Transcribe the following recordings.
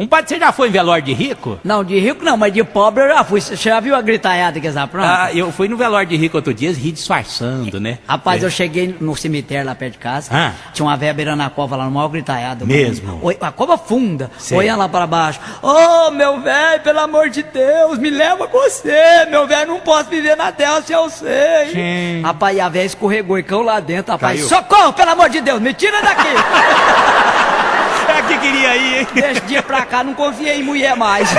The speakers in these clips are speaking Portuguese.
Compadre, você já foi em velório de rico? Não, de rico não, mas de pobre eu já fui. Você já viu a gritalhada que eles aprontam? Ah, eu fui no velório de rico outro dia, ri disfarçando, né? Rapaz, É. eu cheguei no cemitério lá perto de casa. Ah. Tinha uma velha beirando a cova lá no maior gritalhada. Mesmo? Oi, A cova funda, Sei. olhando lá para baixo. Ô, meu velho, pelo amor de Deus, me leva com você. Meu velho, não posso viver na terra sem eu sei. Gente. Rapaz, e a velha escorregou e caiu lá dentro. Rapaz, Caiu. socorro, pelo amor de Deus, me tira daqui. Que queria ir, hein? Desse dia pra cá, não confiei em mulher mais.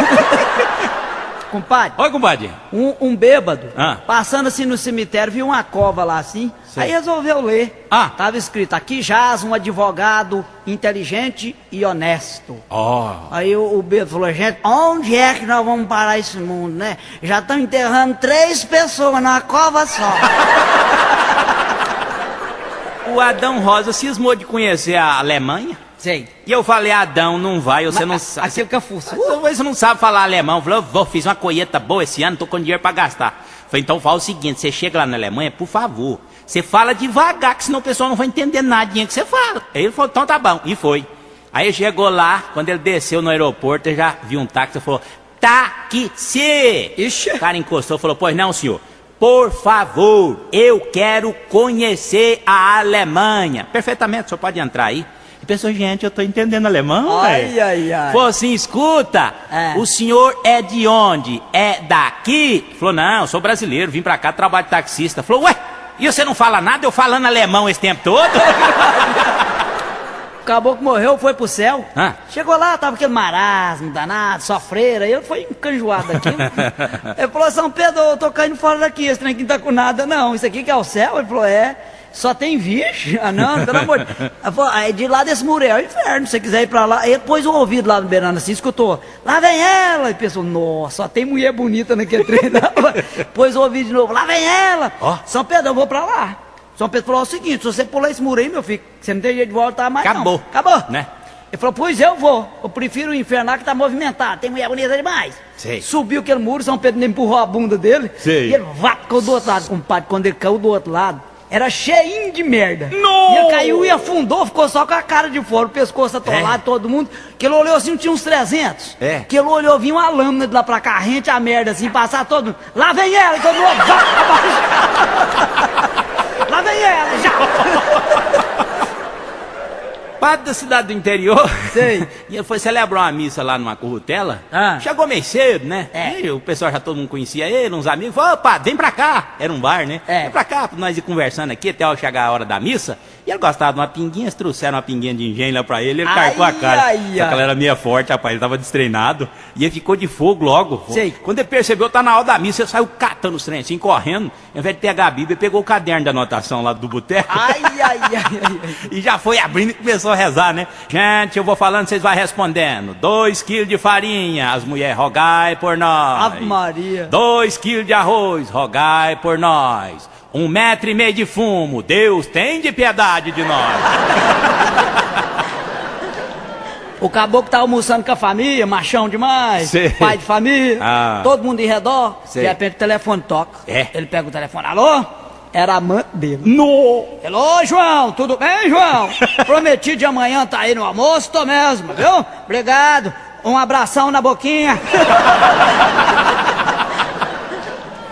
Compadre, Oi, compadre. um, um bêbado, Ah. passando assim no cemitério, viu uma cova lá assim, Sei. aí resolveu ler. Ah. Tava escrito, aqui jaz um advogado inteligente e honesto. Ó. Aí o, o bêbado falou, gente, onde é que nós vamos parar esse mundo, né? Já estão enterrando três pessoas numa cova só. O Adão Rosa cismou de conhecer a Alemanha. Sei. E eu falei, Adão, não vai, você não Mas, sabe. Aquilo que eu fuço. Você não sabe falar alemão. Falou, vou, fiz uma colheita boa esse ano, tô com dinheiro pra gastar. Falei, então fala o seguinte, você chega lá na Alemanha, por favor, você fala devagar, que senão o pessoal não vai entender nada que você fala. Aí ele falou, então tá bom, e foi. Aí chegou lá, quando ele desceu no aeroporto, ele já viu um táxi e falou, táxi! Ixi. O cara encostou e falou, pois não, senhor. Por favor, eu quero conhecer a Alemanha. Perfeitamente, o senhor pode entrar aí. E pensou, gente, eu tô entendendo alemão, Ai, ai, ai. Falou assim, escuta, É. o senhor é de onde? É daqui? Falou, não, eu sou brasileiro, vim pra cá, trabalho de taxista. Falou, ué, e você não fala nada? Eu falando alemão esse tempo todo? O caboclo morreu, foi pro céu. Ah. Chegou lá, tava aquele marasmo danado, sofreira. Aí ele foi encanjoado daquilo. ele falou, São Pedro, eu tô caindo fora daqui, esse trem aqui não tá com nada, não. Isso aqui que é o céu? Ele falou, é. Só tem bicho? Ah, não, pelo amor de Aí de lá desse muro é o inferno, se você quiser ir pra lá. Aí ele pôs o ouvido lá no beirando assim, escutou. Lá vem ela! E pensou, nossa, só tem mulher bonita naquele trem. pôs o ouvido de novo, lá vem ela! Ó. São Pedro, eu vou pra lá. São Pedro falou o seguinte, se você pular esse muro aí, meu filho, você não tem jeito de voltar mais Acabou. não. Acabou. Né? Ele falou, pois eu vou. Eu prefiro o inferno lá que tá movimentado. Tem mulher bonita demais. Sei. Subiu aquele muro, São Pedro nem empurrou a bunda dele. Sei. E ele vá, caiu do outro lado, compadre. Quando ele caiu do outro lado, era cheinho de merda. Não! E ele caiu e afundou, ficou só com a cara de fora, o pescoço atolado, todo mundo. Que ele olhou assim, tinha uns 300. É. Que ele olhou, vinha uma lâmina de lá pra cá, rente a merda assim, passar todo mundo. Lá vem ela, e todo mundo, vá, abaixo. Lá vem ela, já. Padre da cidade do interior. Sei. E ele foi celebrar uma missa lá numa currutela. Ah. Chegou meio cedo, né? É. E o pessoal já todo mundo conhecia ele, uns amigos. Falou, opa, vem pra cá. Era um bar, né? É. Vem pra cá, pra nós ir conversando aqui até chegar a hora da missa. E ele gostava de uma pinguinha, eles trouxeram uma pinguinha de engenho lá pra ele, ele Ai, carcou a cara. ai, Só ai. que ela era meia forte, rapaz, ele tava destreinado. E ele ficou de fogo logo. Sei. Quando ele percebeu, tá na hora da missa, ele saiu catando os trens assim, correndo. Ao invés de pegar a Bíblia, pegou o caderno da anotação lá do boteco. Ai, ai, ai, ai, ai. E já foi abrindo e começou a rezar, né? Gente, eu vou falando, vocês vão respondendo. Dois quilos de farinha, as mulheres, rogai por nós. Ave Maria. Dois quilos de arroz, rogai por nós. Um metro e meio de fumo, Deus tem de piedade de nós. O caboclo tá almoçando com a família, machão demais, Sei. pai de família, Ah. todo mundo em redor. Sei. De repente o telefone toca. É. Ele pega o telefone, alô? Era a amante dele. No! Ele, ô João, tudo bem, João? Prometi de amanhã tá aí no almoço, tô mesmo, viu? Obrigado. Um abração na boquinha.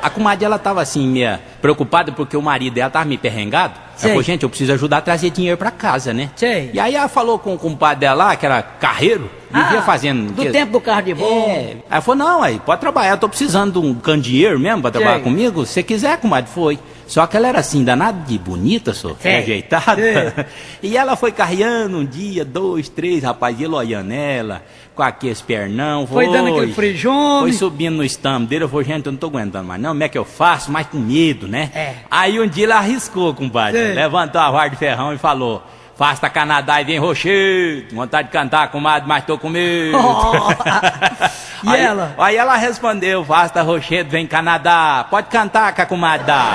A comadre, ela tava assim, meia preocupada porque o marido dela tava me perrengado. Ela falou, gente, eu preciso ajudar a trazer dinheiro pra casa, né? E aí ela falou com o compadre dela lá, que era carreiro, vivia fazendo... Ah, do tempo do carro de bom. É. Aí ela falou, não, aí, pode trabalhar, eu tô precisando de um candeeiro mesmo pra trabalhar comigo. Se você quiser, comadre, foi. Só que ela era assim, danada de bonita, só, ajeitada. E ela foi carreando um dia, dois, três, rapaz, e ele olhando ela, com aqueles pernão. Foi dando aquele frijume. Foi subindo no estampo dele, eu falei, gente, eu não tô aguentando mais não, como é que eu faço? Mas com medo, né? É. Aí um dia ele arriscou, compadre, Sei. levantou a vara de ferrão e falou... Faça Canadá e vem rochedo. Vontade de cantar, comadre, mas tô com medo. Oh. E aí, ela? Aí ela respondeu, Vasta Rochedo, vem Canadá. Pode cantar, que a comadre dá.